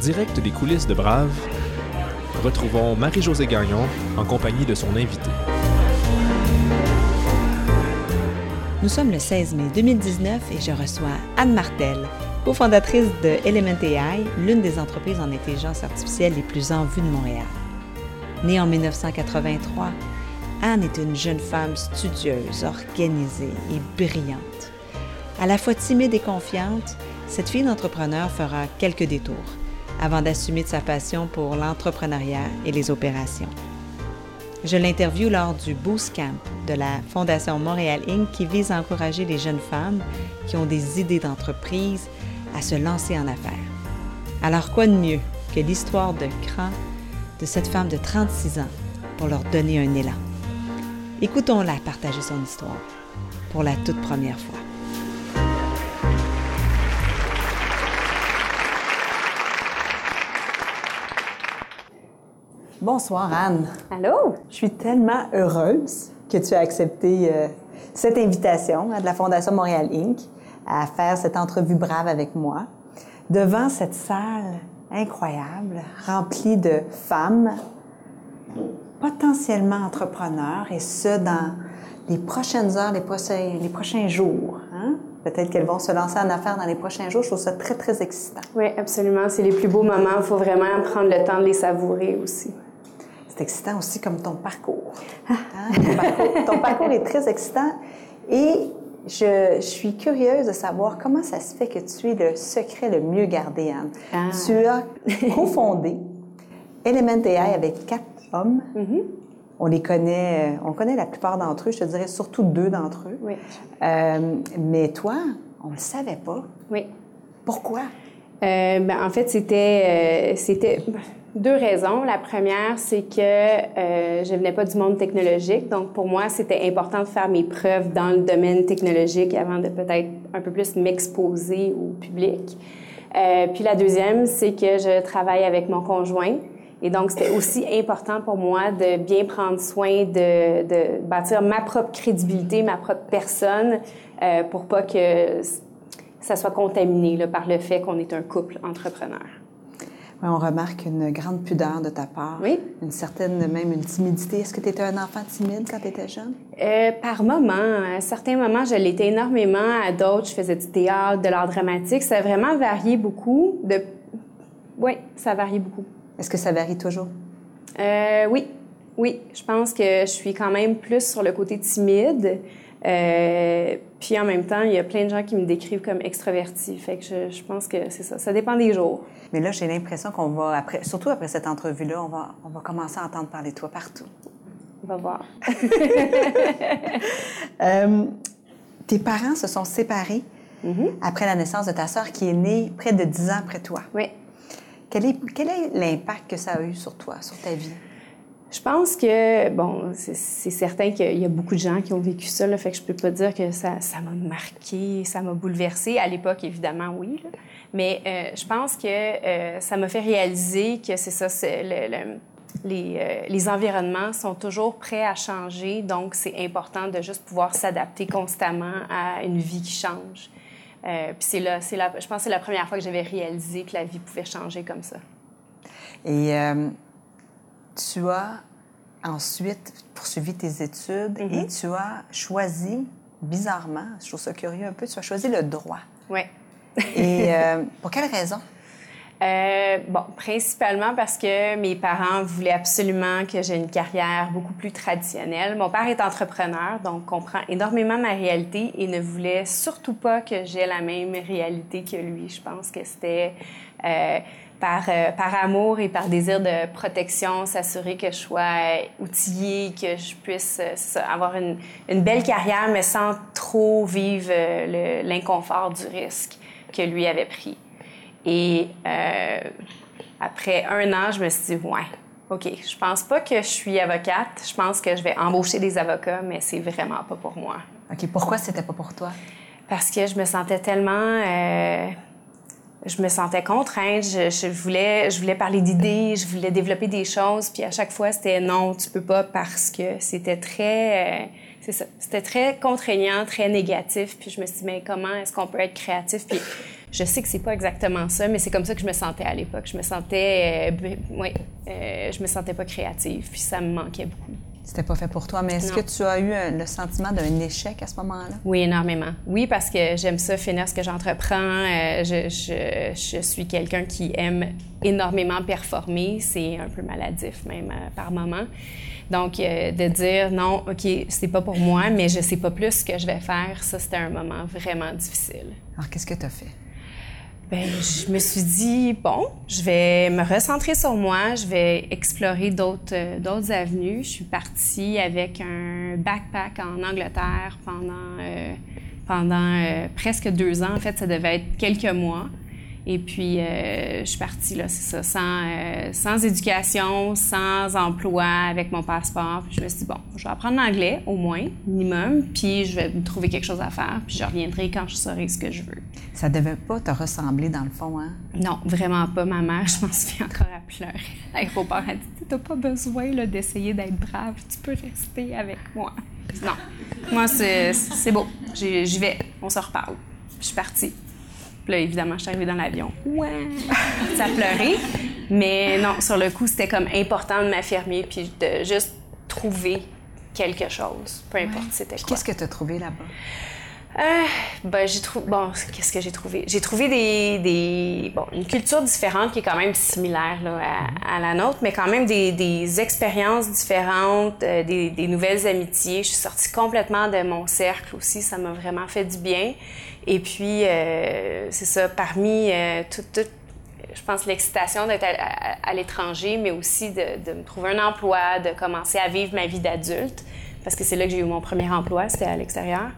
direct des coulisses de Brave, retrouvons Marie-Josée Gagnon en compagnie de son invité. Nous sommes le 16 mai 2019 et je reçois Anne Martel, cofondatrice de Element AI, l'une des entreprises en intelligence artificielle les plus en vue de Montréal. Née en 1983, Anne est une jeune femme studieuse, organisée et brillante. À la fois timide et confiante, cette fille d'entrepreneur fera quelques détours avant d'assumer sa passion pour l'entrepreneuriat et les opérations. Je l'interview lors du Boost Camp de la Fondation Montréal Inc. qui vise à encourager les jeunes femmes qui ont des idées d'entreprise à se lancer en affaires. Alors quoi de mieux que l'histoire de cran de cette femme de 36 ans pour leur donner un élan? Écoutons-la partager son histoire pour la toute première fois. Bonsoir Anne. Allô? Je suis tellement heureuse que tu as accepté euh, cette invitation de la Fondation Montréal Inc. à faire cette entrevue brave avec moi devant cette salle incroyable remplie de femmes potentiellement entrepreneurs et ce dans les prochaines heures, les prochains, les prochains jours. Hein? Peut-être qu'elles vont se lancer en affaires dans les prochains jours. Je trouve ça très, très excitant. Oui, absolument. C'est les plus beaux moments. Il faut vraiment prendre le temps de les savourer aussi c'est excitant aussi comme ton parcours. Hein? Ton, parcours ton, est très excitant et je, je, suis curieuse de savoir comment ça se fait que tu es le secret le mieux gardé, Anne. Ah. Tu as cofondé Element AI avec quatre hommes. Mm-hmm. On les connaît, on connaît la plupart d'entre eux, je te dirais surtout deux d'entre eux. Oui. Euh, mais toi, on ne le savait pas. Oui. Pourquoi? Euh, ben, en fait, c'était, euh, c'était deux raisons. La première, c'est que euh, je venais pas du monde technologique, donc pour moi, c'était important de faire mes preuves dans le domaine technologique avant de peut-être un peu plus m'exposer au public. Euh, puis la deuxième, c'est que je travaille avec mon conjoint. Et donc, c'était aussi important pour moi de bien prendre soin de, de bâtir ma propre crédibilité, ma propre personne, euh, pour pas que ça soit contaminé là, par le fait qu'on est un couple entrepreneur on remarque une grande pudeur de ta part. Oui. Une certaine, même une timidité. Est-ce que tu étais un enfant timide quand tu étais jeune? Euh, par moments. À certains moments, je l'étais énormément. À d'autres, je faisais du théâtre, de l'art dramatique. Ça a vraiment varié beaucoup. De... Oui, ça varie beaucoup. Est-ce que ça varie toujours? Euh, oui. Oui. Je pense que je suis quand même plus sur le côté timide. Euh, puis en même temps, il y a plein de gens qui me décrivent comme extravertie. Fait que je, je pense que c'est ça. Ça dépend des jours. Mais là, j'ai l'impression qu'on va, après, surtout après cette entrevue-là, on va, on va commencer à entendre parler de toi partout. On va voir. euh, tes parents se sont séparés mm-hmm. après la naissance de ta sœur qui est née près de dix ans après toi. Oui. Quel est, quel est l'impact que ça a eu sur toi, sur ta vie? Je pense que, bon, c'est certain qu'il y a beaucoup de gens qui ont vécu ça, là, fait que je peux pas dire que ça m'a marqué, ça m'a bouleversé. À l'époque, évidemment, oui. Mais euh, je pense que euh, ça m'a fait réaliser que c'est ça, euh, les, environnements sont toujours prêts à changer, donc c'est important de juste pouvoir s'adapter constamment à une vie qui change. puis c'est là, je pense que c'est la première fois que j'avais réalisé que la vie pouvait changer comme ça. Et tu as ensuite poursuivi tes études et Mm-hmm. tu as choisi, bizarrement, je trouve ça curieux un peu, tu as choisi le droit. Oui. et euh, pour quelle raison? Euh, bon, principalement parce que mes parents voulaient absolument que j'ai une carrière beaucoup plus traditionnelle. Mon père est entrepreneur, donc comprend énormément ma réalité et ne voulait surtout pas que j'ai la même réalité que lui. Je pense que c'était euh, par, euh, par amour et par désir de protection, s'assurer que je sois outillée, que je puisse euh, avoir une, une, belle carrière, mais sans trop vivre euh, l'inconfort du risque que lui avait pris. Et euh, après un an, je me suis dit, ouais, OK, je pense pas que je suis avocate. Je pense que je vais embaucher des avocats, mais c'est vraiment pas pour moi. OK, pourquoi c'était pas pour toi? Parce que je me sentais tellement. Je me sentais contrainte. Je, voulais, je voulais parler d'idées, je voulais développer des choses. Puis à chaque fois, c'était non, tu peux pas parce que c'était très. Euh, c'est ça. C'était très contraignant, très négatif. Puis je me suis dit, mais comment est-ce qu'on peut être créatif? Puis Je sais que c'est pas exactement ça, mais c'est comme ça que je me sentais à l'époque. Je me sentais, euh, euh, je me sentais pas créative, puis ça me manquait beaucoup. C'était pas fait pour toi, mais est-ce que tu as eu le sentiment d'un échec à ce moment-là? Oui, énormément. Oui, parce que j'aime ça, finir ce que j'entreprends. Euh, je, je, je, suis quelqu'un qui aime énormément performer. C'est un peu maladif même euh, par moment. Donc, euh, de dire non, OK, c'est pas pour moi, mais je sais pas plus ce que je vais faire, ça, c'était un moment vraiment difficile. Alors, qu'est-ce que tu as fait? Bien, je me suis dit, bon, je vais me recentrer sur moi, je vais explorer d'autres, euh, d'autres avenues. Je suis partie avec un backpack en Angleterre pendant, euh, pendant presque deux ans. En fait, ça devait être quelques mois. Et puis, euh, je suis partie, là, c'est ça, sans, euh, sans éducation, sans emploi, avec mon passeport. Puis je me suis dit, bon, je vais apprendre l'anglais, au moins, minimum, puis je vais me trouver quelque chose à faire, puis je reviendrai quand je saurai ce que je veux. Ça devait pas te ressembler, dans le fond, hein? Non, vraiment pas. Ma mère, je m'en souviens encore à pleurer. L'aéroport a dit, t'as pas besoin d'essayer d'être brave, tu peux rester avec moi. Non, moi, c'est beau. J'y vais, on se reparle. Je suis partie. Puis là, évidemment, je suis arrivée dans l'avion. Ouais! ça pleurait. Mais non, sur le coup, c'était comme important de m'affirmer puis de juste trouver quelque chose, peu importe c'était quoi. Qu'est-ce que tu as trouvé là-bas? Euh, ben, j'ai trouvé. Bon, qu'est-ce que j'ai trouvé? J'ai trouvé des, des, Bon, une culture différente qui est quand même similaire là, à, à, la nôtre, mais quand même des, des expériences différentes, euh, des, des, nouvelles amitiés. Je suis sortie complètement de mon cercle aussi. Ça m'a vraiment fait du bien. Et puis, euh, c'est ça, parmi euh, tout, tout, je pense, l'excitation d'être à, à, l'étranger, mais aussi de, de me trouver un emploi, de commencer à vivre ma vie d'adulte parce que c'est là que j'ai eu mon premier emploi, c'était à l'extérieur.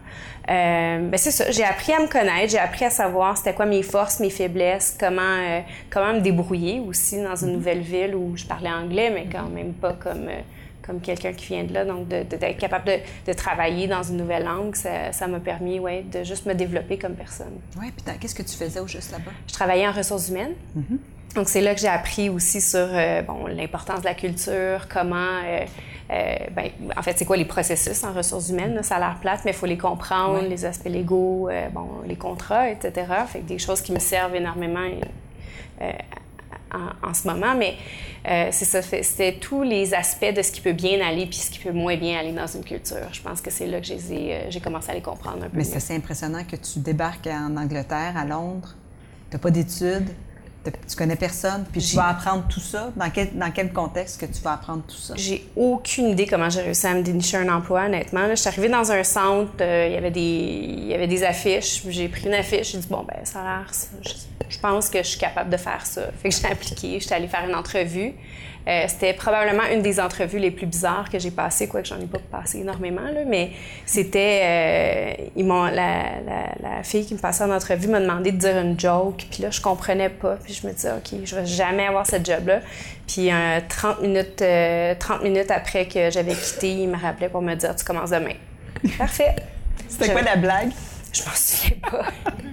Euh, ben c'est ça, j'ai appris à me connaître, j'ai appris à savoir c'était quoi mes forces, mes faiblesses, comment euh, comment me débrouiller aussi dans une nouvelle ville où je parlais anglais, mais quand même pas comme euh, comme quelqu'un qui vient de là. Donc, d'être capable de, de, travailler dans une nouvelle langue, ça m'a permis, ouais, de juste me développer comme personne. Oui, puis qu'est-ce que tu faisais au juste là-bas? Je travaillais en ressources humaines. Mm-hmm. Donc, c'est là que j'ai appris aussi sur euh, bon, l'importance de la culture, comment euh, euh, ben, en fait, c'est quoi les processus en ressources humaines? Ça a l'air plate, mais il faut les comprendre, les aspects légaux, bon, les contrats, etc. Fait que des choses qui me servent énormément en, en, ce moment. Mais c'est ça, c'était tous les aspects de ce qui peut bien aller puis ce qui peut moins bien aller dans une culture. Je pense que c'est là que j'ai commencé à les comprendre un peu Mais c'est assez impressionnant que tu débarques en Angleterre, à Londres, tu n'as pas d'études, tu connais personne, puis tu vas apprendre tout ça? Dans quel, dans quel contexte que tu vas apprendre tout ça? J'ai aucune idée comment j'ai réussi à me dénicher un emploi, honnêtement. je suis arrivée dans un centre, euh, il, y avait des, il y avait des affiches. J'ai pris une affiche, j'ai dit, bon, ben ça a l'air... Je, pense que je suis capable de faire ça. Fait que j'ai appliqué, j'étais allée faire une entrevue. Euh, c'était probablement une des entrevues les plus bizarres que j'ai passées, quoique j'en ai pas passé énormément, là, mais c'était... Euh, ils m'ont, la, la, la, fille qui me passait en entrevue m'a demandé de dire une joke, puis là, je comprenais pas, puis je me disais, OK, je vais jamais avoir cette job-là. Puis euh, 30, minutes, 30 euh, minutes après que j'avais quitté, il me rappelait pour me dire, tu commences demain. Parfait. C'était quoi la blague? Je m'en souviens pas.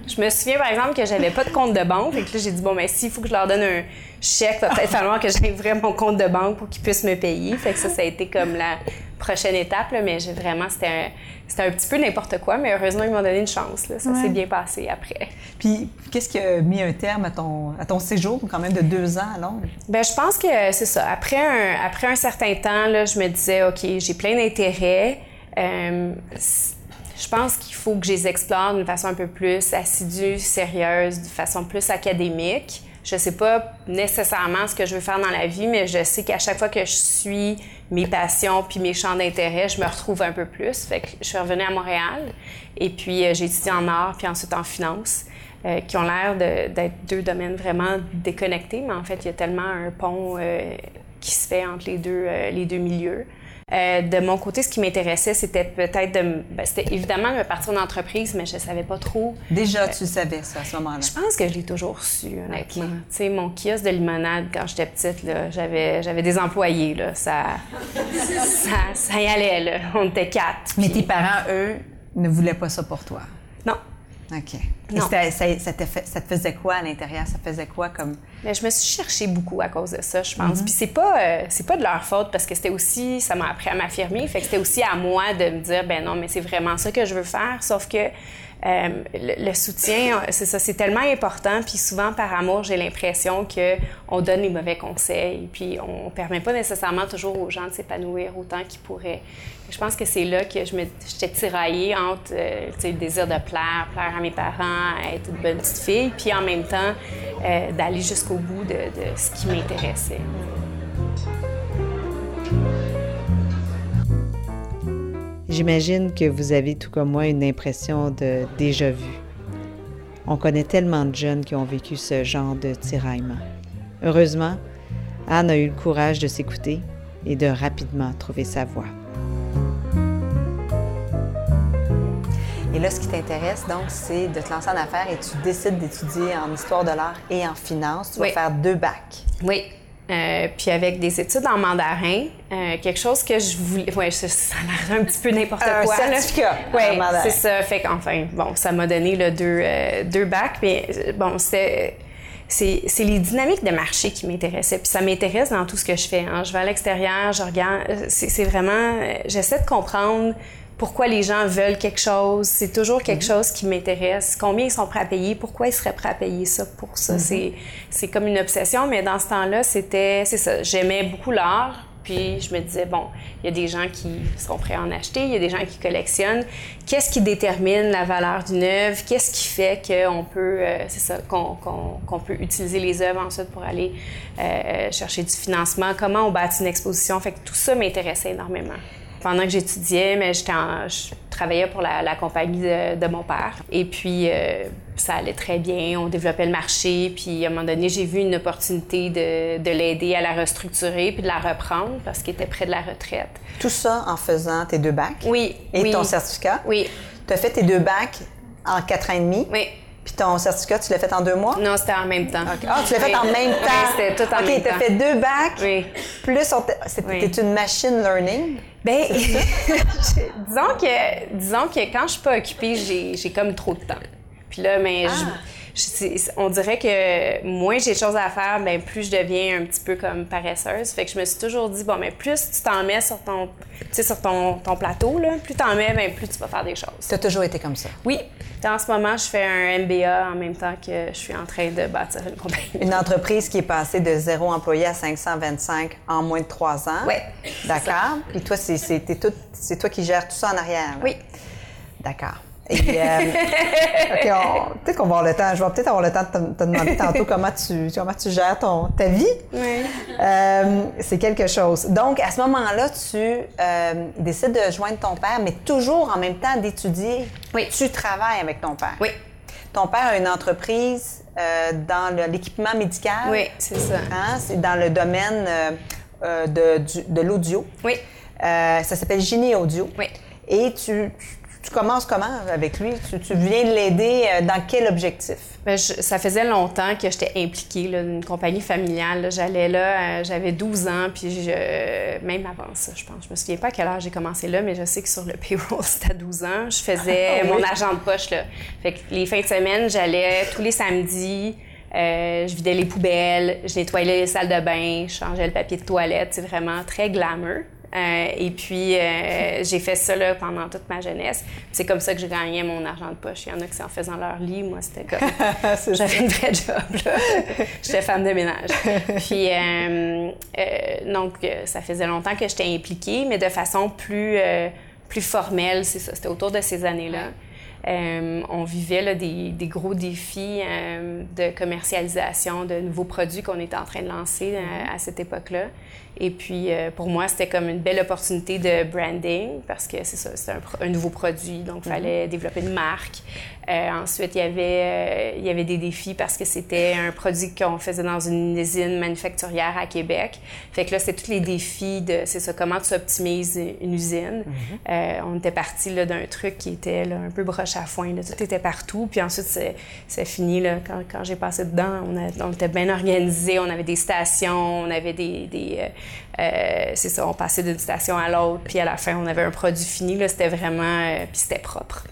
je me souviens, par exemple, que j'avais pas de compte de banque. Et que là, j'ai dit, bon, mais ben, s'il faut que je leur donne un chèque, il va peut-être falloir que j'aille vraiment mon compte de banque pour qu'ils puissent me payer. Fait que ça, ça a été comme la prochaine étape. Là, mais j'ai vraiment, c'était un, c'était un petit peu n'importe quoi. Mais heureusement, ils m'ont donné une chance. Là. Ça s'est bien passé après. Puis, qu'est-ce qui a mis un terme à ton, à ton séjour, quand même, de deux ans à Londres? Bien, je pense que c'est ça. Après un, après un certain temps, là, je me disais, OK, j'ai plein d'intérêts. Euh, je pense qu'il faut que je les explore d'une façon un peu plus assidue, sérieuse, de façon plus académique. Je sais pas nécessairement ce que je veux faire dans la vie, mais je sais qu'à chaque fois que je suis mes passions puis mes champs d'intérêt, je me retrouve un peu plus. Fait que je suis revenue à Montréal et puis euh, j'ai étudié en art puis ensuite en finance, euh, qui ont l'air d'être deux domaines vraiment déconnectés, mais en fait, il y a tellement un pont euh, qui se fait entre les deux, euh, les deux milieux. Euh, de mon côté, ce qui m'intéressait, c'était peut-être de. Ben, c'était évidemment de partir en entreprise, mais je savais pas trop. Déjà, tu savais ça à ce moment-là? Je pense que je l'ai toujours su, honnêtement. Tu sais, mon kiosque de limonade, quand j'étais petite, là, j'avais, j'avais des employés, là. Ça, ça, ça y allait, là. On était quatre. Mais tes parents, eux, ne voulaient pas ça pour toi? Non. OK. Non. Ça, ça, te ça, te faisait quoi à l'intérieur? Ça faisait quoi comme... Mais je me suis cherchée beaucoup à cause de ça, je pense. Mm-hmm. Puis c'est pas, euh, c'est pas de leur faute parce que c'était aussi, ça m'a appris à m'affirmer. Fait que c'était aussi à moi de me dire, ben non, mais c'est vraiment ça que je veux faire. Sauf que euh, le, soutien, c'est ça, c'est tellement important. Puis souvent, par amour, j'ai l'impression que on donne les mauvais conseils, puis on permet pas nécessairement toujours aux gens de s'épanouir autant qu'ils pourraient. Je pense que c'est là que je me, j'étais tiraillée entre euh, le désir de plaire, plaire à mes parents, être une bonne petite fille, puis en même temps euh, d'aller jusqu'au bout de, de ce qui m'intéressait. J'imagine que vous avez tout comme moi une impression de déjà vu. On connaît tellement de jeunes qui ont vécu ce genre de tiraillement. Heureusement, Anne a eu le courage de s'écouter et de rapidement trouver sa voie. Et là, ce qui t'intéresse, donc, c'est de te lancer en affaires et tu décides d'étudier en histoire de l'art et en finance. Tu vas faire deux bacs. Oui, euh, puis avec des études en mandarin, euh, quelque chose que je voulais. Ouais, ça, a l'air un petit peu n'importe quoi. Un certificat. Oui, c'est ça. Fait qu'enfin, bon, ça m'a donné le deux, euh, deux bacs, mais bon, c'était. C'est, les dynamiques de marché qui m'intéressaient. Puis ça m'intéresse dans tout ce que je fais. Hein. Je vais à l'extérieur, je regarde. C'est, c'est vraiment. J'essaie de comprendre pourquoi les gens veulent quelque chose. C'est toujours quelque mhm. chose qui m'intéresse. Combien ils sont prêts à payer? Pourquoi ils seraient prêts à payer ça pour ça? Mhm. C'est comme une obsession, mais dans ce temps-là, c'était, c'est ça. J'aimais beaucoup l'art. Puis je me disais, bon, il y a des gens qui sont prêts à en acheter, il y a des gens qui collectionnent. Qu'est-ce qui détermine la valeur d'une œuvre? Qu'est-ce qui fait qu'on peut, euh, c'est ça, qu'on peut utiliser les œuvres ensuite pour aller euh, chercher du financement? Comment on bâtit une exposition? Fait que tout ça m'intéressait énormément pendant que j'étudiais, mais j'étais je travaillais pour la, compagnie de, mon père. Et puis, euh, ça allait très bien. On développait le marché. Puis, à un moment donné, j'ai vu une opportunité de, de l'aider à la restructurer puis de la reprendre parce qu'il était près de la retraite. Tout ça en faisant tes deux bacs? Oui. Et ton certificat? Oui. Tu as fait tes deux bacs en quatre ans et demi? Oui. Puis ton certificat, tu l'as fait en deux mois? Non, c'était en même temps. Ah, tu l'as fait en même temps? Oui, c'était tout en même temps. OK, tu as fait deux bacs. Oui. Plus, c'était une machine learning. Ben, disons que, disons que quand je suis pas occupée, j'ai comme trop de temps. Puis là, mais je on dirait que moins j'ai de choses à faire, ben plus je deviens un petit peu comme paresseuse. Fait que je me suis toujours dit, bon, mais plus tu t'en mets sur ton, sur ton, ton plateau, là, plus t'en mets, ben plus tu vas faire des choses. Tu as toujours été comme ça? Oui. En ce moment, je fais un MBA en même temps que je suis en train de bâtir une compagnie. Une entreprise qui est passée de zéro employé à 525 en moins de trois ans. Oui. D'accord. Puis toi, c'est toi qui gères tout ça en arrière. Oui. D'accord. Et, euh, peut-être qu'on va avoir le temps. Je vais peut-être avoir le temps de te, demander tantôt comment tu, comment tu gères ton, ta vie. Oui. Euh, c'est quelque chose. Donc, à ce moment-là, tu euh, décides de joindre ton père, mais toujours en même temps d'étudier. Oui. Tu travailles avec ton père. Oui. Ton père a une entreprise dans l'équipement médical. Oui, c'est ça. Hein? C'est dans le domaine de, de l'audio. Oui. ça s'appelle Génie Audio. Oui. Et tu, tu commences comment avec lui? Tu, viens de l'aider euh, dans quel objectif? Bien, ça faisait longtemps que j'étais impliquée dans une compagnie familiale. J'allais là, euh, j'avais 12 ans, puis je, même avant ça, je pense. Je me souviens pas à quel âge j'ai commencé là, mais je sais que sur le payroll, c'était à 12 ans. Je faisais ah mon argent de poche. Là. Fait que les fins de semaine, j'allais tous les samedis. Euh, je vidais les poubelles, je nettoyais les salles de bain, je changeais le papier de toilette. C'est vraiment très glamour. Euh, et puis, euh, j'ai fait ça là, pendant toute ma jeunesse. C'est comme ça que je gagnais mon argent de poche. Il y en a qui c'est en faisant leur lit. Moi, c'était comme... J'avais une vraie job, J'étais femme de ménage. puis, euh, donc, ça faisait longtemps que j'étais impliquée, mais de façon plus, plus formelle, c'est ça. C'était autour de ces années-là. On vivait là, des, des, gros défis de commercialisation de nouveaux produits qu'on était en train de lancer à cette époque-là. Et puis, euh, pour moi, c'était comme une belle opportunité de branding parce que c'est ça, c'est un, nouveau produit, donc il mhm. fallait développer une marque. Euh, ensuite, il y, avait, euh, il y avait des défis parce que c'était un produit qu'on faisait dans une usine manufacturière à Québec. Fait que là, c'est tous les défis de, c'est ça, comment tu optimises une usine. Mhm. on était parti d'un truc qui était un peu broche roche à foin. Tout était partout. Puis ensuite, c'est fini. Là, quand, quand j'ai passé dedans, on, on était bien organisé. On avait des stations, on avait des... des euh, euh, c'est ça, on passait d'une station à l'autre. Puis à la fin, on avait un produit fini. C'était vraiment... puis c'était propre.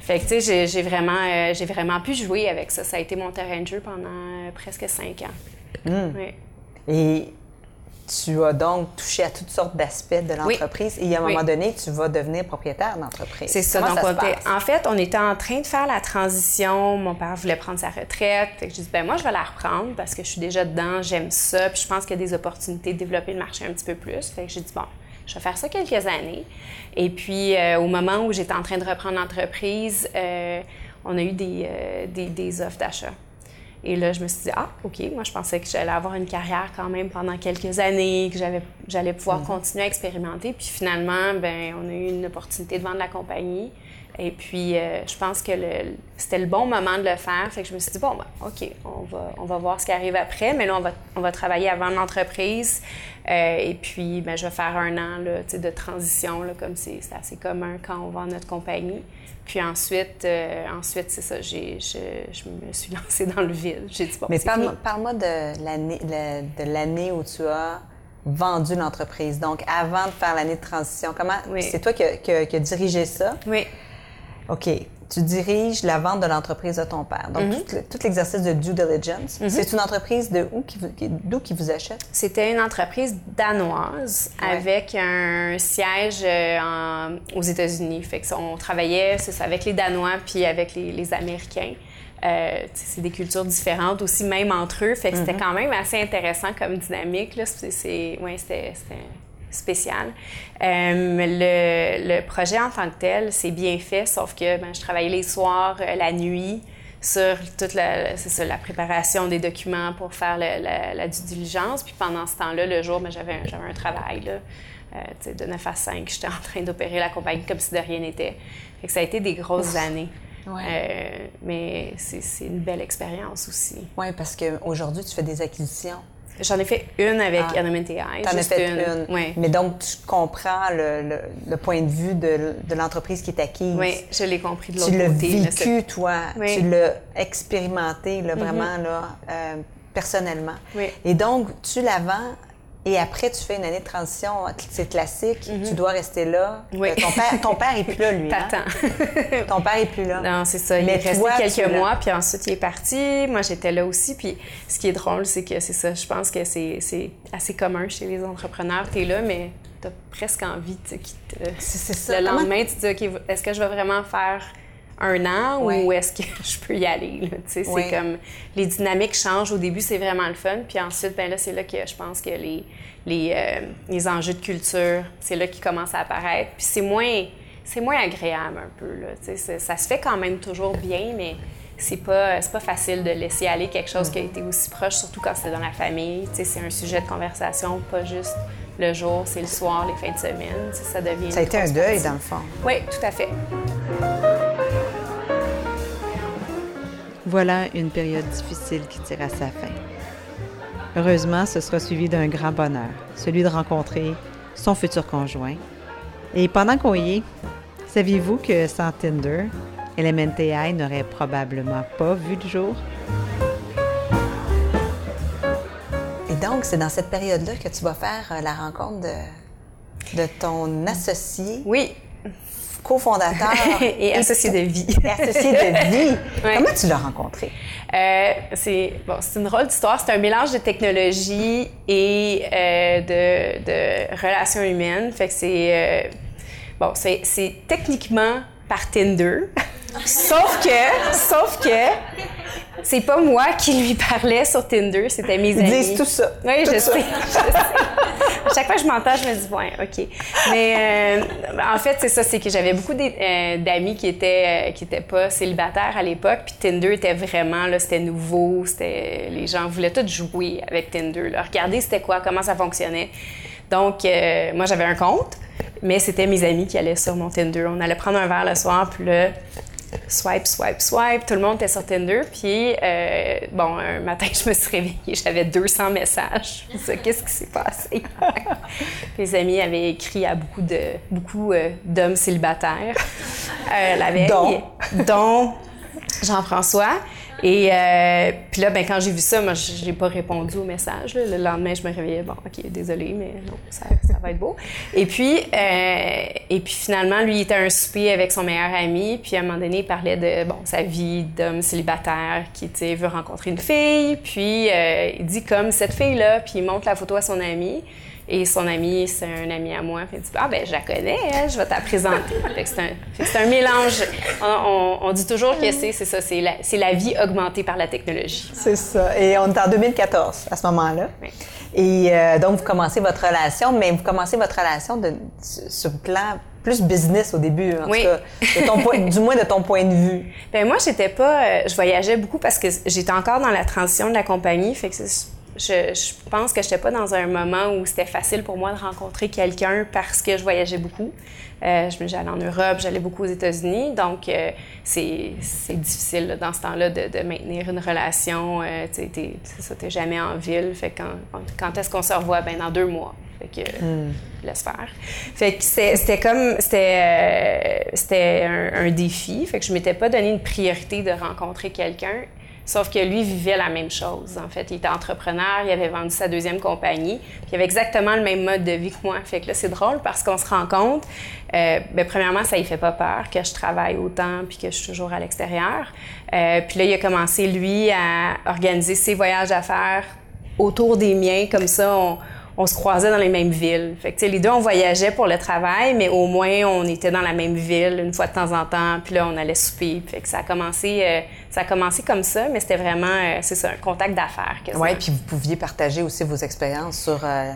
Fait que, tu sais, j'ai vraiment, j'ai vraiment pu jouer avec ça. Ça a été mon terrain de jeu pendant presque cinq ans. Mmh. Oui. Et tu as donc touché à toutes sortes d'aspects de l'entreprise et à un moment donné, tu vas devenir propriétaire d'entreprise. C'est ça. donc, en fait, on était en train de faire la transition. Mon père voulait prendre sa retraite. Fait que je dis, ben moi, je vais la reprendre parce que je suis déjà dedans, j'aime ça, puis je pense qu'il y a des opportunités de développer le marché un petit peu plus. Fait que j'ai dit, bon, je vais faire ça quelques années. Et puis, euh, au moment où j'étais en train de reprendre l'entreprise, euh, on a eu des, euh, des, des offres d'achat. Et là, je me suis dit, ah, OK, moi, je pensais que j'allais avoir une carrière quand même pendant quelques années, que j'allais pouvoir mhm. continuer à expérimenter. Puis finalement, ben on a eu une opportunité de vendre la compagnie. Et puis, euh, je pense que c'était le bon moment de le faire. Fait que je me suis dit, bon, ben, OK, on va, on va voir ce qui arrive après. Mais là, on va, on va travailler avant l'entreprise. Euh, et puis, ben, je vais faire un an là, de transition, là, comme c'est assez commun quand on vend notre compagnie. Puis ensuite, euh, ensuite c'est ça, je, je, me suis lancée dans le vide. J'ai dit, bon, Mais parle-moi de l'année où tu as vendu l'entreprise. Donc, avant de faire l'année de transition, comment c'est toi qui as dirigé ça? Oui. OK tu diriges la vente de l'entreprise de ton père. Donc, mhm. tout, l'exercice de due diligence. Mhm. C'est une entreprise de où qui, d'où qui vous achète? C'était une entreprise danoise avec un siège euh, aux États-Unis. Fait que on travaillait avec les Danois puis avec les, Américains. Euh, c'est des cultures différentes aussi, même entre eux. Fait que c'était mhm. quand même assez intéressant comme dynamique. Là. C'est, ouais, c'était spécial. Euh, le, projet en tant que tel, c'est bien fait, sauf que ben, je travaillais les soirs, euh, la nuit, sur toute la, ça, la préparation des documents pour faire la, due diligence. Puis pendant ce temps-là, le jour, ben, j'avais un, un travail. Là. Euh, de 9 à 5, j'étais en train d'opérer la compagnie comme si de rien n'était. ça a été des grosses années. mais c'est une belle expérience aussi. Oui, parce qu'aujourd'hui, tu fais des acquisitions. J'en ai fait une avec ah. AI. T'en as fait une. Oui. Mais donc, tu comprends le, le, point de vue de, de l'entreprise qui est acquise. Oui, je l'ai compris de l'autre côté. Tu l'as vécu, toi. Tu l'as expérimenté, là, mm-hmm. vraiment, là, euh, personnellement. Oui. Et donc, tu la vends et après, tu fais une année de transition, c'est classique, tu mhm. dois rester là. Oui. Euh, ton, père, ton père est plus là, lui. Hein? ton père est plus là. Non, c'est ça. Il est resté quelques mois, puis ensuite il est parti. Moi, j'étais là aussi. Puis ce qui est drôle, c'est que c'est ça. Je pense que c'est assez commun chez les entrepreneurs. Tu es là, mais tu as presque envie de quitter. C'est ça. Le lendemain, tu te dis, OK, est-ce que je vais vraiment faire un an ou est-ce que je peux y aller? C'est comme les dynamiques changent. Au début, c'est vraiment le fun. Puis ensuite, ben là, c'est là que je pense que les, les, euh, les enjeux de culture, c'est là qu'ils commencent à apparaître. Puis c'est moins, c'est moins agréable un peu. Là, ça se fait quand même toujours bien, mais c'est pas, pas facile de laisser aller quelque chose qui a été aussi proche, surtout quand c'est dans la famille. C'est un sujet de conversation, pas juste le jour, c'est le soir, les fins de semaine. Ça devient. Ça a été un deuil, dans le fond. Oui, tout à fait. Voilà une période difficile qui tire à sa fin. Heureusement, ce sera suivi d'un grand bonheur, celui de rencontrer son futur conjoint. Et pendant qu'on y est, saviez-vous que sans Tinder, LMNTI n'aurait probablement pas vu le jour? Et donc, c'est dans cette période-là que tu vas faire euh, la rencontre de, de ton associé? Oui, cofondateur et, associé de vie. associé de vie. Comment tu l'as rencontré? Euh, c'est bon, une drôle d'histoire. C'est un mélange de technologie et euh, de, de, relations humaines. Fait que c'est euh, bon, c'est techniquement par Tinder. sauf que, sauf que c'est pas moi qui lui parlais sur Tinder, c'était mes amis. Ils disent tout ça. Oui, je, sais, Chaque fois que je m'entends, je me dis, ouais, OK. Mais euh, en fait, c'est ça, c'est que j'avais beaucoup euh, d'amis qui étaient, euh, qui pas célibataires à l'époque, puis Tinder était vraiment, là, c'était nouveau, c'était, les gens voulaient tout jouer avec Tinder, là. Regarder c'était quoi, comment ça fonctionnait. Donc, moi, j'avais un compte, mais c'était mes amis qui allaient sur mon Tinder. On allait prendre un verre le soir, puis là, swipe, swipe, swipe. Tout le monde était sur Tinder. Puis, euh, bon, un matin, je me suis réveillée, j'avais 200 messages. Qu'est-ce qui s'est passé? Mes amis avaient écrit à beaucoup de beaucoup euh, d'hommes célibataires. la veille. dont Jean-François. Et euh, puis là, ben, quand j'ai vu ça, moi, j'ai pas répondu au message. Le lendemain, je me réveillais, bon, OK, désolé, mais non, ça, va être beau. Et puis, euh, et puis finalement, lui, il était à un souper avec son meilleur ami. Puis à un moment donné, il parlait de, bon, sa vie d'homme célibataire qui, veut rencontrer une fille. Puis euh, il dit comme cette fille-là, puis il montre la photo à son ami. Et son ami, c'est un ami à moi. Il dit Ah, ben, je la connais, je vais te présenter. c'est un, mélange. On, dit toujours que c'est ça, c'est la, la, vie augmentée par la technologie. C'est ça. Et on est en 2014 à ce moment-là. Et euh, donc, vous commencez votre relation, mais vous commencez votre relation de, sur le plan plus business au début, en tout cas, du moins de ton point de vue. Ben moi, j'étais pas, euh, je voyageais beaucoup parce que j'étais encore dans la transition de la compagnie, fait que je, pense que je n'étais pas dans un moment où c'était facile pour moi de rencontrer quelqu'un parce que je voyageais beaucoup. Euh, j'allais en Europe, j'allais beaucoup aux États-Unis, donc euh, c'est difficile dans ce temps-là de, maintenir une relation. Euh, tu n'es jamais en ville. Fait quand, quand est-ce qu'on se revoit? Ben dans deux mois. Fait que hmm. laisse faire. Fait que c'était comme c'était c'était un, un, défi. Fait que je m'étais pas donné une priorité de rencontrer quelqu'un Sauf que lui vivait la même chose. En fait, il était entrepreneur, il avait vendu sa deuxième compagnie, puis il avait exactement le même mode de vie que moi. Fait que là, c'est drôle parce qu'on se rend compte, euh, bien, premièrement, ça ne fait pas peur que je travaille autant puis que je suis toujours à l'extérieur. Euh, puis là, il a commencé, lui, à organiser ses voyages d'affaires autour des miens. Comme ça, on, on se croisait dans les mêmes villes. Fait que, les deux, on voyageait pour le travail, mais au moins, on était dans la même ville une fois de temps en temps. Puis là, on allait souper. Fait que ça a commencé, euh, ça a commencé comme ça, mais c'était vraiment, euh, c'est un contact d'affaires. Oui, puis vous pouviez partager aussi vos expériences sur... Euh,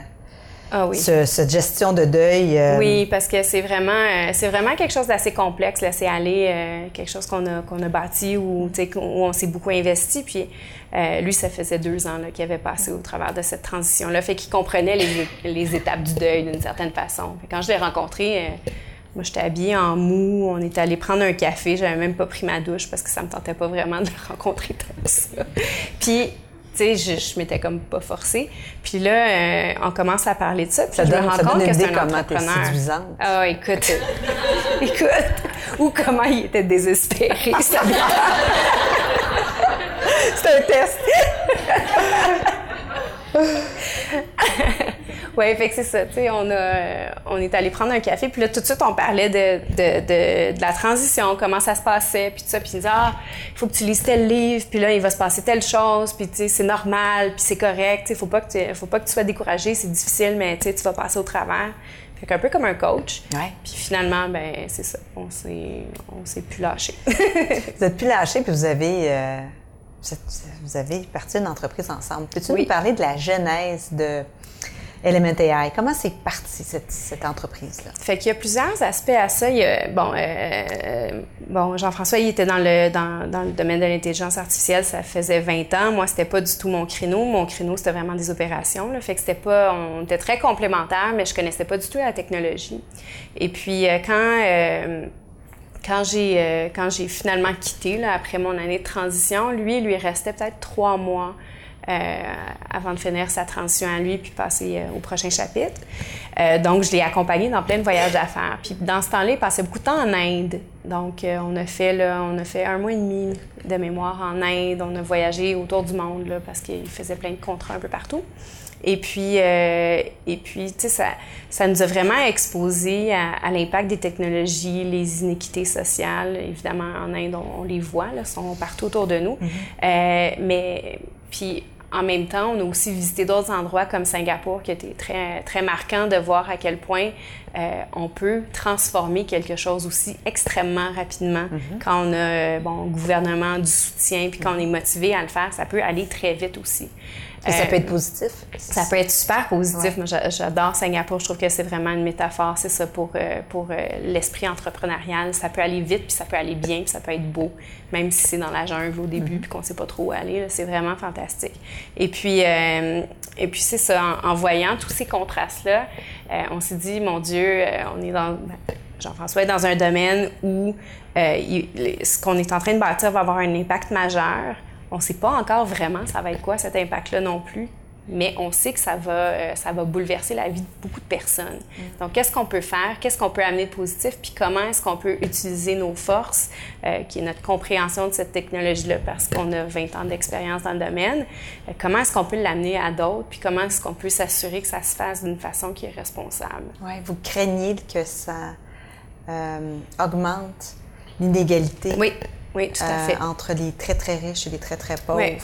ah oui. cette gestion de deuil. Oui, parce que c'est vraiment, c'est vraiment quelque chose d'assez complexe. Laisser aller quelque chose qu'on a, qu'on a bâti ou où on s'est beaucoup investi. Puis euh, lui, ça faisait deux ans qu'il avait passé au travers de cette transition-là. Fait qu'il comprenait les, étapes du deuil d'une certaine façon. quand je l'ai rencontré, euh, moi, j'étais habillée en mou. On était allé prendre un café. J'avais même pas pris ma douche parce que ça me tentait pas vraiment de le rencontrer comme ça. Puis, tu sais, je, m'étais comme pas forcée. Puis là, euh, on commence à parler de ça. Puis ça je me rends compte que c'est un entrepreneur. séduisante. Ah, écoute, écoute, ou comment il était désespéré. C'est un test. oui, fait que c'est ça. Tu sais, on, on est allé prendre un café, puis là, tout de suite, on parlait de, de, de, la transition, comment ça se passait, puis tout ça. Puis il disait, ah, il faut que tu lises tel livre, puis là, il va se passer telle chose, puis tu sais, c'est normal, puis c'est correct. Il faut pas que tu, faut pas que tu sois découragé, c'est difficile, mais tu sais, tu vas passer au travers. Fait qu'un peu comme un coach. Ouais. Puis finalement, ben c'est ça. On s'est, on s'est plus lâché. vous êtes plus lâché, puis vous avez. Euh, vous avez parti d'une entreprise ensemble. Peux-tu nous parler de la genèse de Element AI? Comment c'est parti, cette, entreprise-là? Fait qu'il y a plusieurs aspects à ça. bon, euh, bon Jean-François, il était dans le, dans, le domaine de l'intelligence artificielle, ça faisait 20 ans. Moi, c'était pas du tout mon créneau. Mon créneau, c'était vraiment des opérations. Fait que c'était pas... On était très complémentaires, mais je connaissais pas du tout la technologie. Et puis, euh, quand... Euh, quand j'ai euh, quand j'ai finalement quitté là, après mon année de transition, lui, il lui restait peut-être trois mois euh, avant de finir sa transition à lui puis passer euh, au prochain chapitre. donc, je l'ai accompagné dans plein de voyages d'affaires. Puis dans ce temps-là, il passait beaucoup de temps en Inde. Donc, on a fait là, on a fait un mois et demi de mémoire en Inde. On a voyagé autour du monde là, parce qu'il faisait plein de contrats un peu partout. Et puis, euh, et puis tu sais, ça, ça nous a vraiment exposé à, l'impact des technologies, les inéquités sociales. Évidemment, en Inde, on, les voit, là, sont partout autour de nous. Mm-hmm. euh, mais, puis, en même temps, on a aussi visité d'autres endroits comme Singapour, qui était très, très marquant de voir à quel point euh, on peut transformer quelque chose aussi extrêmement rapidement. Mm-hmm. Quand on a, bon, gouvernement, du soutien, puis quand on est motivé à le faire, ça peut aller très vite aussi. Et ça peut être positif. Ça peut être super positif. Moi, j'adore Singapour. Je trouve que c'est vraiment une métaphore, c'est ça, pour, euh, pour euh, l'esprit entrepreneurial. Ça peut aller vite, puis ça peut aller bien, puis ça peut être beau, même si c'est dans la jungle au début, mm-hmm. puis qu'on ne sait pas trop où aller. C'est vraiment fantastique. Et puis, euh, et puis c'est ça, en, voyant tous ces contrastes-là, on s'est dit, mon Dieu, on est dans... Jean-François est dans un domaine où ce qu'on est en train de bâtir va avoir un impact majeur on ne sait pas encore vraiment ça va être quoi cet impact-là non plus. Mais on sait que ça va, euh, ça va bouleverser la vie de beaucoup de personnes. Mm. Donc, qu'est-ce qu'on peut faire? Qu'est-ce qu'on peut amener de positif? Puis comment est-ce qu'on peut utiliser nos forces, euh, qui est notre compréhension de cette technologie-là, parce qu'on a 20 ans d'expérience dans le domaine. Euh, comment est-ce qu'on peut l'amener à d'autres? Puis comment est-ce qu'on peut s'assurer que ça se fasse d'une façon qui est responsable? Oui, vous craignez que ça augmente l'inégalité. Oui. Oui, tout à fait. entre les très, très riches et les très, très pauvres. Oui.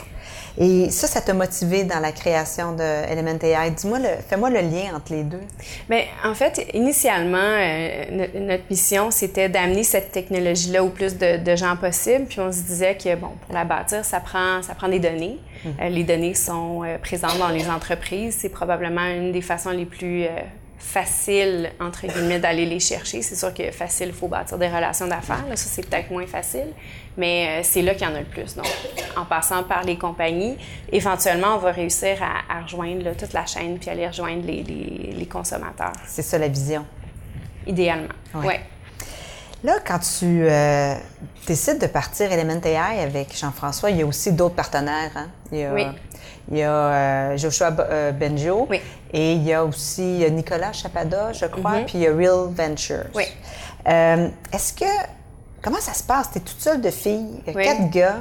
Et ça, ça t'a motivé dans la création de Element AI. Dis-moi, fais-moi le lien entre les deux. Bien, en fait, initialement, euh, notre mission, c'était d'amener cette technologie-là au plus de, gens possible. Puis on se disait que, bon, pour la bâtir, ça prend, ça prend des données. Hum. Euh, les données sont euh, présentes dans les entreprises. C'est probablement une des façons les plus facile, entre guillemets, d'aller les chercher. C'est sûr que facile, il faut bâtir des relations d'affaires. Ça, c'est peut-être moins facile, mais euh, c'est là qu'il y en a le plus. Donc, en passant par les compagnies, éventuellement, on va réussir à, rejoindre toute la chaîne puis aller rejoindre les, les, consommateurs. C'est ça la vision. Idéalement, oui. Ouais. Là, quand tu euh, décides de partir Element AI avec Jean-François, il y a aussi d'autres partenaires. Hein? oui. Il y a euh, Joshua euh, Benjo. Et il y a aussi Nicolas Chapada, je crois. Mm-hmm. Puis il y a Real Ventures. Oui. Est-ce que. Comment ça se passe? Tu es toute seule de fille, quatre gars.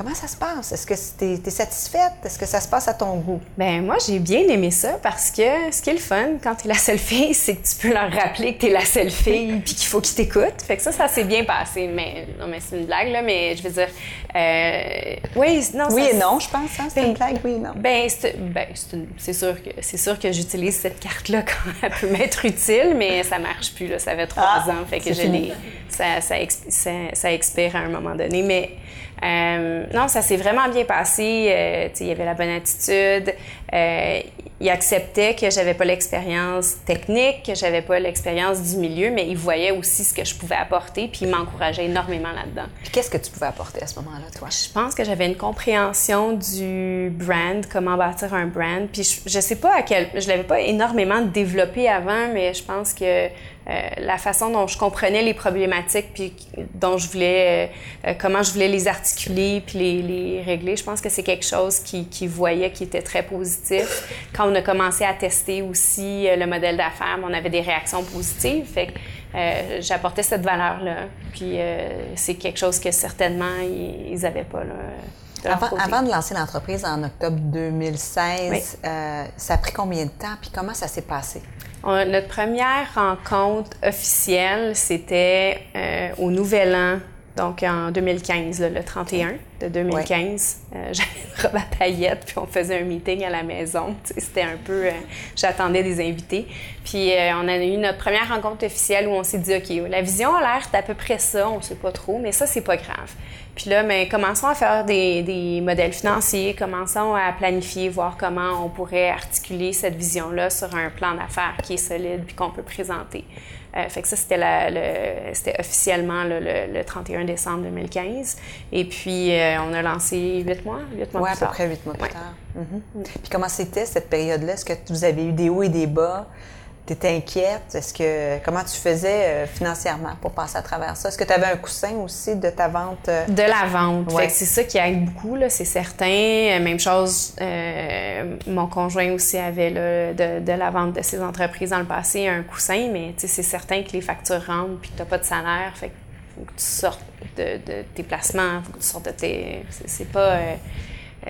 Comment ça se passe? Est-ce que tu es, satisfaite? Est-ce que ça se passe à ton goût? Ben moi, j'ai bien aimé ça parce que ce qui est le fun quand tu es la seule fille, c'est que tu peux leur rappeler que tu es la seule fille puis qu'il faut qu'ils t'écoutent. Fait que ça, ça s'est bien passé. Mais non, mais c'est une blague, là, mais je veux dire. Euh, oui, non. Oui et non, je pense. Hein? C'est une blague, oui et non. Ben, c'est ben, sûr que, c'est sûr que j'utilise cette carte-là quand elle peut m'être utile, mais ça marche plus, là. Ça fait trois ah, ans. Fait que je l'ai. Ça, ça, ça, ça expire à un moment donné. Mais. Euh, non, ça s'est vraiment bien passé. Euh, il y avait la bonne attitude. Euh, il acceptait que j'avais pas l'expérience technique, que j'avais pas l'expérience du milieu, mais il voyait aussi ce que je pouvais apporter, puis il m'encourageait énormement là-dedans. qu'est-ce que tu pouvais apporter à ce moment-là, toi? Je pense que j'avais une compréhension du brand, comment bâtir un brand. Puis je, je sais pas à quel... Je l'avais pas énormément développé avant, mais je pense que la façon dont je comprenais les problématiques, puis dont je voulais, euh, comment je voulais les articuler, puis les, les régler, je pense que c'est quelque chose qui, qui voyait qui était très positif. Quand on a commencé à tester aussi euh, le modèle d'affaires, on avait des réactions positives. Fait que j'apportais cette valeur-là. Puis c'est quelque chose que certainement ils n'avaient pas. Là, avant, avant, de lancer l'entreprise en octobre 2016, ça a pris combien de temps? Puis comment ça s'est passé? Notre première rencontre officielle, c'était euh, au Nouvel An, donc en 2015, le 31 de 2015. Euh, j'avais une robe à paillettes, puis on faisait un meeting à la maison. C'était un peu... Euh, j'attendais des invités. Puis on a eu notre première rencontre officielle où on s'est dit, OK, la vision a l'air d'à peu près ça, on sait pas trop, mais ça, c'est pas grave. Puis là, mais ben, commençons à faire des, modèles financiers, commençons à planifier, voir comment on pourrait articuler cette vision-là sur un plan d'affaires qui est solide puis qu'on peut présenter. Euh, fait que ça, c'était, officiellement le, 31 décembre 2015. Et puis, euh, on a lancé huit mois, huit mois ouais, à peu près huit mois plus tard. Mm-hmm. Puis comment c'était cette période-là? Est-ce que vous avez eu des hauts et des bas? Tu étais inquiète? Est-ce que comment tu faisais euh, financièrement pour passer à travers ça? Est-ce que tu avais un coussin aussi de ta vente? Euh? De la vente. c'est ça qui aide beaucoup, là, c'est certain. Euh, même chose, mon conjoint aussi avait de, de, la vente de ses entreprises dans le passé un coussin, mais c'est certain que les factures rentrent puis que tu n'as pas de salaire. Fait que tu sortes de, tes placements, que tu sortes de tes. C'est pas. Euh,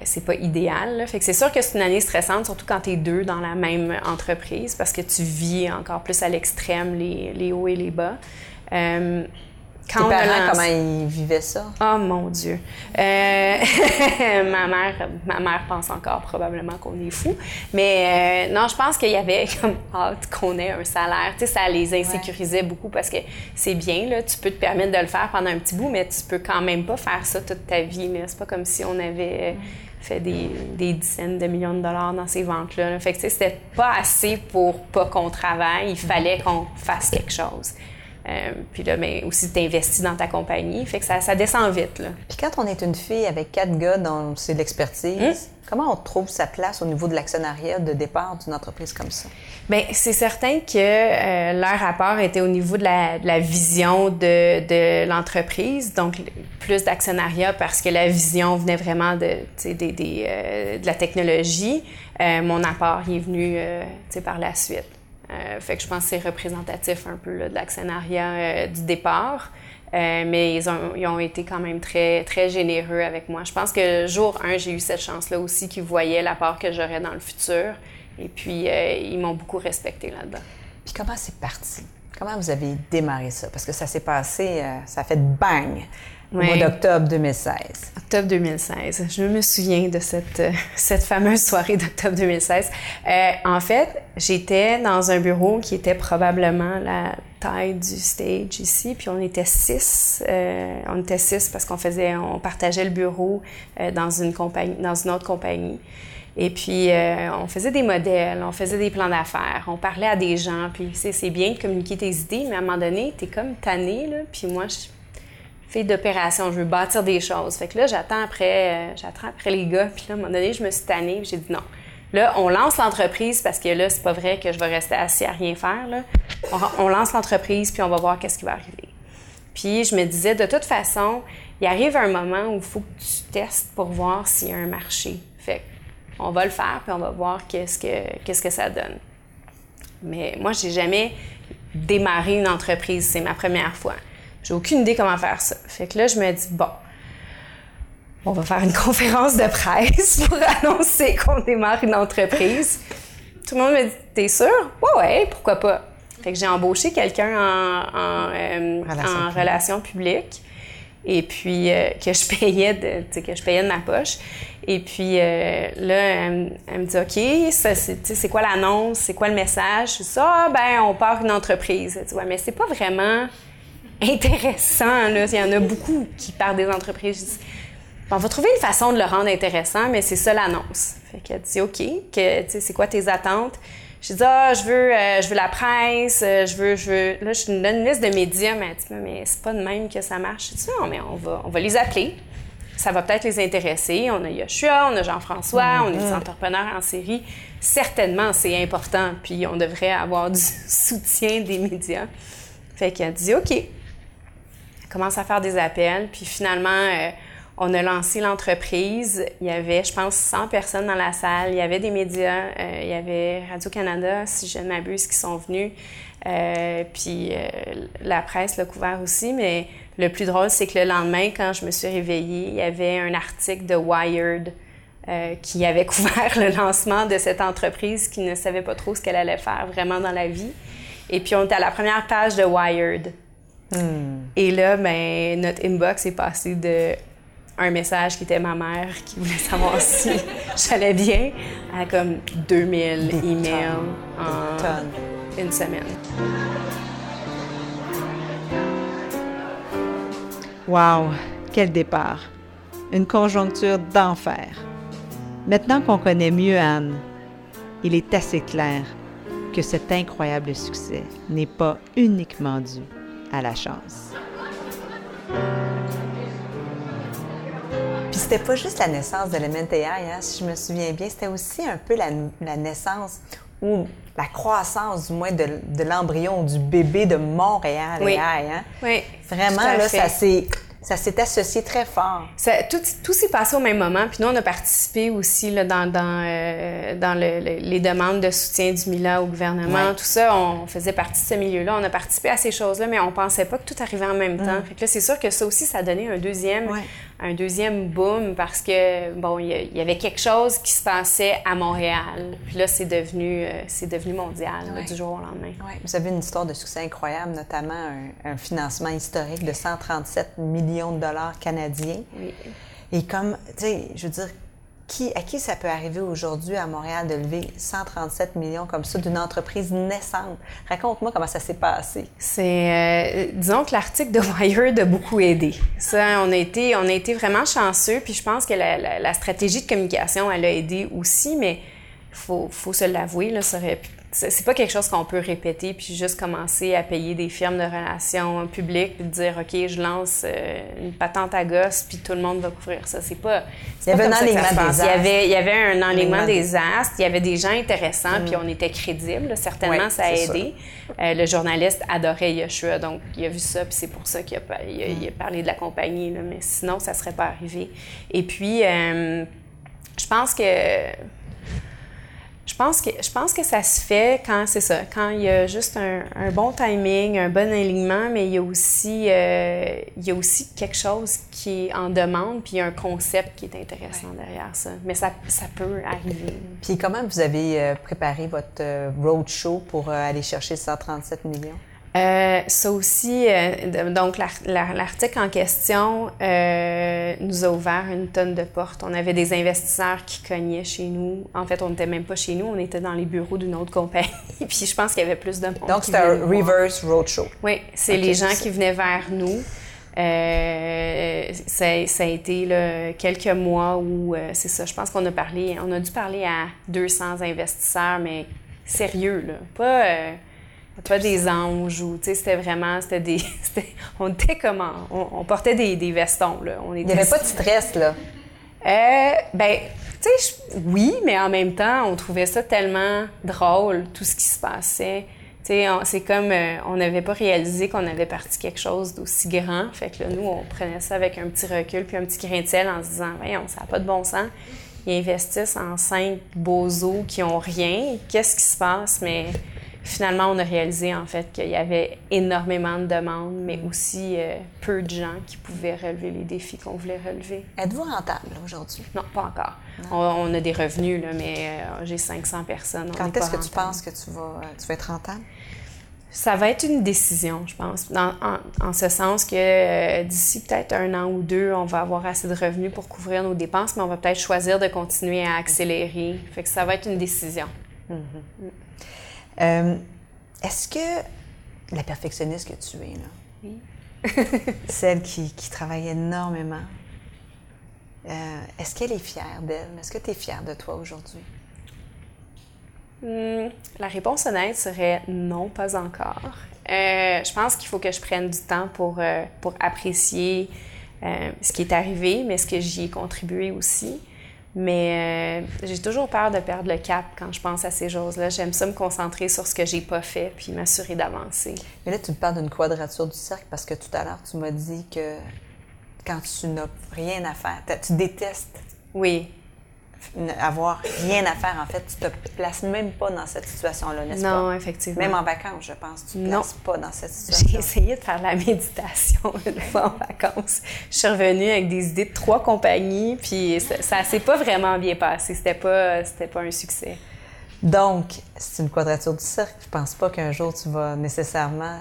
c'est pas idéal. Fait que c'est sûr que c'est une année stressante, surtout quand tu es deux dans la même entreprise, parce que tu vis encore plus à l'extrême les, les, hauts et les bas. Euh, quand Tes parents, comment ils vivaient ça? Oh mon Dieu. Euh, ma, mère, ma mère pense encore probablement qu'on est fou. Mais euh, non, je pense qu'il y avait comme hâte qu'on ait un salaire. Tu sais, ça les insécurisait beaucoup parce que c'est bien, là, tu peux te permettre de le faire pendant un petit bout, mais tu peux quand même pas faire ça toute ta vie. C'est pas comme si on avait fait des, des, dizaines de millions de dollars dans ces ventes-là. Fait que, c'était pas assez pour pas qu'on travaille. Il fallait qu'on fasse quelque chose. Euh, puis là, mais aussi, tu investis dans ta compagnie. Fait que ça, ça descend vite. Là. Puis quand on est une fille avec quatre gars dont c'est l'expertise, hmm? comment on trouve sa place au niveau de l'actionnariat de départ d'une entreprise comme ça? Bien, c'est certain que euh, leur rapport était au niveau de la, de la vision de, de l'entreprise, donc plus d'actionnariat parce que la vision venait vraiment de, des, des, euh, de la technologie. Mon apport il est venu par la suite. Euh, fait que je pense que c'est représentatif un peu de l'actionnariat euh, du départ. Euh, mais ils ont, ils ont, été quand même très, très généreux avec moi. Je pense que jour 1, j'ai eu cette chance-là aussi qu'ils voyaient l'apport que j'aurais dans le futur. Et puis, ils m'ont beaucoup respecté là-dedans. Puis comment c'est parti? Comment vous avez démarré ça? Parce que ça s'est passé, ça a fait bang au mois d'octobre 2016. Octobre 2016. Je me souviens de cette, euh, cette fameuse soirée d'octobre 2016. Euh, en fait, j'étais dans un bureau qui était probablement la taille du stage ici, puis on était six. Euh, on était six parce qu'on faisait, on partageait le bureau dans une compagnie, dans une autre compagnie. Et puis, euh, on faisait des modèles, on faisait des plans d'affaires, on parlait à des gens. Puis, c'est bien de communiquer tes idées, mais à un moment donné, t'es comme tanné, là. Puis moi, je fille d'opération, je veux bâtir des choses. Fait que là, j'attends après, euh, j'attends après les gars. Puis là, à un moment donné, je me suis tannée, j'ai dit non. Là, on lance l'entreprise parce que là, c'est pas vrai que je vais rester assis à rien faire. Là. On, lance l'entreprise, puis on va voir qu'est-ce qui va arriver. Puis je me disais, de toute façon, il arrive un moment où il faut que tu testes pour voir s'il y a un marché. Fait on va le faire, puis on va voir qu'est-ce que, qu'est-ce que ça donne. Mais moi, j'ai jamais démarré une entreprise. C'est ma première fois. J'ai aucune idée comment faire ça. Fait que là, je me dis, bon, on va faire une conférence de presse pour annoncer qu'on démarre une entreprise. Tout le monde me dit, t'es sûr? Ouais, ouais, pourquoi pas? Fait que j'ai embauché quelqu'un en, en, euh, relations publiques et puis euh, que je payais de, que je payais de ma poche. Et puis euh, là, elle, me dit OK, c'est quoi l'annonce, c'est quoi le message? Je dis ah ben on part une entreprise. Elle dit ouais, mais c'est pas vraiment intéressant. Là. Il y en a beaucoup qui partent des entreprises. on va trouver une façon de le rendre intéressant, mais c'est ça l'annonce. Fait qu'elle dit OK, que, c'est quoi tes attentes? Je dis ah, je veux, euh, je veux la presse, euh, je veux, je veux. Là, je donne une liste de médias, mais elle dit mais c'est pas de même que ça marche. Je dis non, mais on va, on va les appeler. Ça va peut-être les intéresser. On a Yoshua, on a Jean-François, on est des mm-hmm. entrepreneurs en série. Certainement, c'est important. Puis on devrait avoir du soutien des médias. Fait qu'elle dit OK commence à faire des appels. Puis finalement, euh, on a lancé l'entreprise. Il y avait, je pense, 100 personnes dans la salle. Il y avait des médias. Euh, il y avait Radio-Canada, si je ne m'abuse, qui sont venus. Euh, puis la presse l'a couvert aussi. Mais le plus drôle, c'est que le lendemain, quand je me suis réveillée, il y avait un article de Wired qui avait couvert le lancement de cette entreprise qui ne savait pas trop ce qu'elle allait faire vraiment dans la vie. Et puis, on était à la première page de Wired. Et là, ben, notre inbox est passé de un message qui était ma mère qui voulait savoir si j'allais bien à comme 2000 emails en une semaine. Wow, quel départ! Une conjoncture d'enfer. Maintenant qu'on connaît mieux Anne, il est assez clair que cet incroyable succès n'est pas uniquement dû à la chance. Puis c'était pas juste la naissance de AI, hein, si je me souviens bien, c'était aussi un peu la, naissance ou la croissance, du moins, de, l'embryon, du bébé de Montréal oui. Hein? Oui. Vraiment, là, ça s'est ça s'est associé très fort. tout, tout s'est passé au même moment. Puis nous, on a participé aussi là, dans, dans, euh, dans les demandes de soutien du MILA au gouvernement. Tout ça, on faisait partie de ce milieu-là. On a participé à ces choses-là, mais on pensait pas que tout arrivait en même temps. Mm. Fait que là, c'est sûr que ça aussi, ça a donné un deuxième, un deuxième boom parce que, bon, il y, avait quelque chose qui se passait à Montréal. Puis là, c'est devenu, euh, c'est devenu mondial du jour au lendemain. Vous avez une histoire de succès incroyable, notamment un, un financement historique de 137 millions de dollars canadiens. Oui. Et comme, tu sais, je veux dire, à qui ça peut arriver aujourd'hui à Montréal de lever 137 millions comme ça d'une entreprise naissante? Raconte-moi comment ça s'est passé. C'est, euh, disons que l'article de Wired a beaucoup aidé. Ça, on a été, on a été vraiment chanceux, puis je pense que la, stratégie de communication, elle a aidé aussi, mais faut, faut se l'avouer, là, ça aurait c'est pas quelque chose qu'on peut répéter puis juste commencer à payer des firmes de relations publiques puis dire OK, je lance euh, une patente à gosse puis tout le monde va couvrir ça. C'est pas. Il y avait un enlignement des astres. Il y avait, il y avait un enlignement des astres. Il y avait des gens intéressants puis mm. on était crédibles. Certainement, ça a aidé. Euh, le journaliste adorait Yeshua, donc il a vu ça puis c'est pour ça qu'il a, il a, parlé de la compagnie. Là, mais sinon, ça serait pas arrivé. Et puis, euh, je pense que je pense que je pense que ça se fait quand c'est ça, quand il y a juste un, bon timing, un bon alignement, mais il y a aussi euh, il y a aussi quelque chose qui est en demande, puis il y a un concept qui est intéressant derrière ça. Mais ça, ça peut arriver. Puis comment vous avez euh, préparé votre euh, roadshow pour aller chercher 137 millions? Euh, ça aussi, euh, donc l'article en question euh, nous a ouvert une tonne de portes. On avait des investisseurs qui cognaient chez nous. En fait, on n'était même pas chez nous, on était dans les bureaux d'une autre compagnie. Puis je pense qu'il y avait plus de monde. Donc c'était un reverse roadshow. Oui, c'est les gens qui venaient vers nous. Ça, ça, a été là, quelques mois où, c'est ça, je pense qu'on a parlé, on a dû parler à 200 investisseurs, mais sérieux, là. Pas pas des anges ou, tu sais, c'était vraiment, c'était des, on était comment, on, portait des, des, vestons, là. On Il n'y avait pas de stress, là? Euh, ben, tu sais, oui, mais en même temps, on trouvait ça tellement drôle, tout ce qui se passait. Tu sais, c'est comme, euh, on n'avait pas réalisé qu'on avait parti quelque chose d'aussi grand. Fait que là, nous, on prenait ça avec un petit recul puis un petit grain de sel en se disant, voyons, ça n'a pas de bon sens. Ils investissent en cinq beaux os qui ont rien. Qu'est-ce qui se passe? Mais finalement, on a réalisé en fait qu'il y avait énormément de demandes, mais aussi euh, peu de gens qui pouvaient relever les défis qu'on voulait relever. Êtes-vous rentable aujourd'hui? Non, pas encore. On, a des revenus, là, mais euh, j'ai 500 personnes. Quand est-ce que tu penses que tu vas, tu vas être rentable? Ça va être une décision, je pense, en, ce sens que euh, d'ici peut-être un an ou deux, on va avoir assez de revenus pour couvrir nos dépenses, mais on va peut-être choisir de continuer à accélérer. Fait que ça va être une décision. Mm-hmm. Mm. Euh, est-ce que la perfectionniste que tu es, là, oui. celle qui, travaille énormément, euh, est-ce qu'elle est fière d'elle? Est-ce que tu es fière de toi aujourd'hui? Hmm, la réponse honnête serait non, pas encore. Euh, je pense qu'il faut que je prenne du temps pour, pour apprécier ce qui est arrivé, mais ce que j'y ai contribué aussi. Mais euh, j'ai toujours peur de perdre le cap quand je pense à ces choses-là. J'aime ça me concentrer sur ce que j'ai pas fait puis m'assurer d'avancer. Mais là, tu me parles d'une quadrature du cercle parce que tout à l'heure, tu m'as dit que quand tu n'as rien à faire, tu détestes. Oui avoir rien à faire, en fait, tu te places même pas dans cette situation-là, n'est-ce pas? Non, effectivement. Même en vacances, je pense, tu te places pas dans cette situation. J'ai essayé de faire la méditation une fois en vacances. Je suis revenue avec des idées de trois compagnies, puis ça, s'est pas vraiment bien passé. C'était pas, c'était pas un succès. Donc, c'est une quadrature du cercle. Je pense pas qu'un jour tu vas nécessairement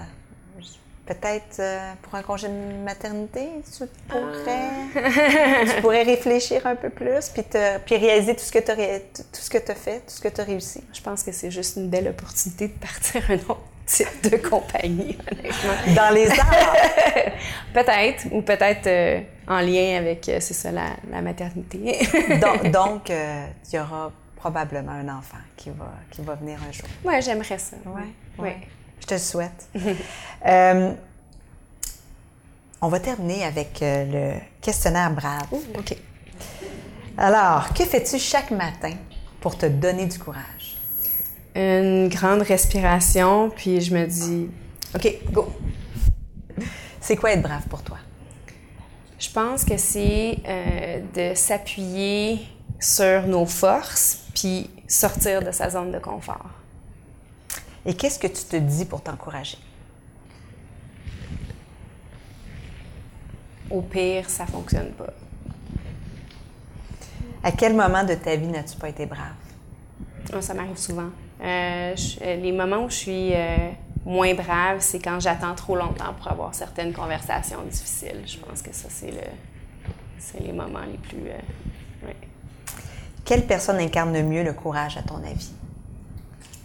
peut-être euh, pour un congé de maternité, tu pourrais, ah. tu pourrais réfléchir un peu plus, puis, te, puis réaliser tout ce que tu as, tout ce que as fait, tout ce que tu as réussi. Je pense que c'est juste une belle opportunité de partir un autre type de compagnie, honnêtement. Dans les arts? peut-être, ou peut-être euh, en lien avec, euh, c'est ça, la, maternité. donc, donc il y aura probablement un enfant qui va, qui va venir un jour. Oui, j'aimerais ça. Oui. Ouais. ouais. Je te le souhaite. Euh, on va terminer avec euh, le questionnaire Brave. OK. Alors, que fais-tu chaque matin pour te donner du courage? Une grande respiration, puis je me dis, OK, go. C'est quoi être brave pour toi? Je pense que c'est euh, de s'appuyer sur nos forces, puis sortir de sa zone de confort. Et qu'est-ce que tu te dis pour t'encourager? Au pire, ça fonctionne pas. À quel moment de ta vie n'as-tu pas été brave? Ah, ça m'arrive souvent. Euh, euh, les moments où je suis euh, moins brave, c'est quand j'attends trop longtemps pour avoir certaines conversations difficiles. Je pense que ça, c'est le, c'est les moments les plus. Quelle personne incarne le mieux le courage, à ton avis?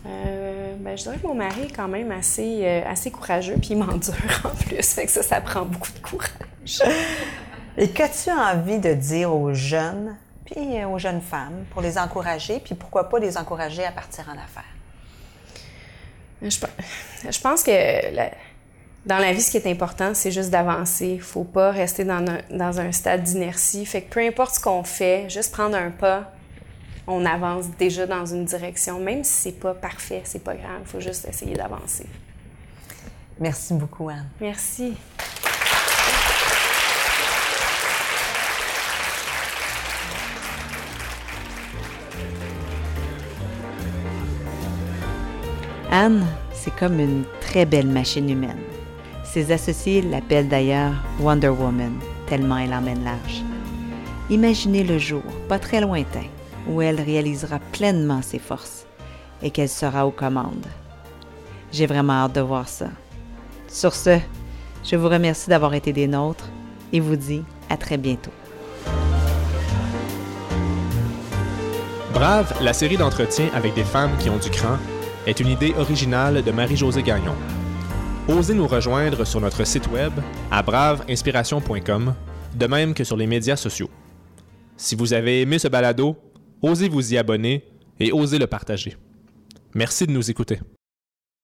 Euh, ben, je dirais que mon mari est quand même assez, euh, assez courageux, puis il m'endure en plus. Fait que ça, ça prend beaucoup de courage. Et qu'as-tu envie de dire aux jeunes, puis aux jeunes femmes, pour les encourager, puis pourquoi pas les encourager à partir en affaires? Je, pense que dans la vie, ce qui est important, c'est juste d'avancer. Il faut pas rester dans un, dans un stade d'inertie. Fait que peu importe ce qu'on fait, juste prendre un pas, on avance déjà dans une direction. Même si c'est pas parfait, c'est pas grave. Il faut juste essayer d'avancer. Merci beaucoup, Anne. Merci. Anne, c'est comme une très belle machine humaine. Ses associés l'appellent d'ailleurs Wonder Woman, tellement elle emmène large. Imaginez le jour, pas très lointain, où elle réalisera pleinement ses forces et qu'elle sera aux commandes. J'ai vraiment hâte de voir ça. Sur ce, je vous remercie d'avoir été des nôtres et vous dis à très bientôt. Brave, la série d'entretiens avec des femmes qui ont du cran, est une idée originale de Marie-Josée Gagnon. Osez nous rejoindre sur notre site web à braveinspiration.com, de même que sur les médias sociaux. Si vous avez aimé ce balado, osez vous y abonner et osez le partager. Merci de nous écouter.